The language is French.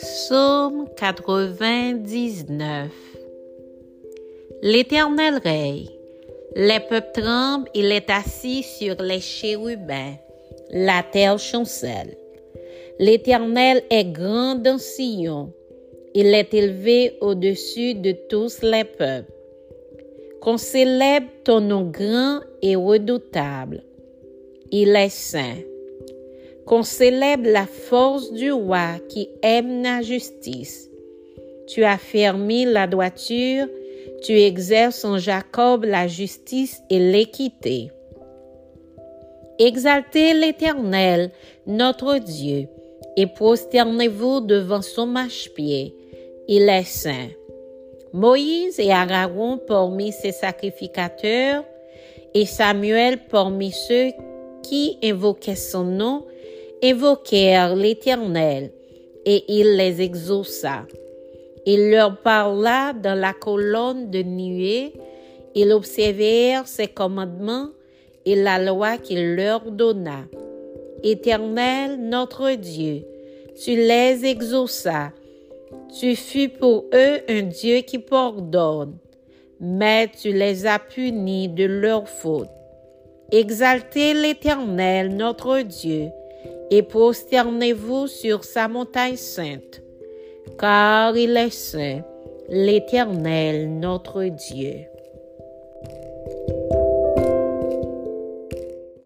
Psaume 99 L'Éternel règne. Les peuples tremblent, il est assis sur les chérubins. La terre chancelle. L'Éternel est grand dans Sion. Il est élevé au-dessus de tous les peuples. Qu'on célèbre ton nom grand et redoutable. Il est saint qu'on célèbre la force du roi qui aime la justice. Tu as fermé la droiture, tu exerces en Jacob la justice et l'équité. Exaltez l'Éternel, notre Dieu, et prosternez-vous devant son marchepied. Il est saint. Moïse et Aaron parmi ses sacrificateurs, et Samuel parmi ceux qui invoquaient son nom, évoquèrent l'Éternel, et il les exauça. Il leur parla dans la colonne de nuée, ils observèrent ses commandements et la loi qu'il leur donna. Éternel notre Dieu, tu les exauças. Tu fus pour eux un Dieu qui pardonne, mais tu les as punis de leur faute. Exaltez l'Éternel notre Dieu, et prosternez-vous sur sa montagne sainte, car il est saint, l'Éternel notre Dieu.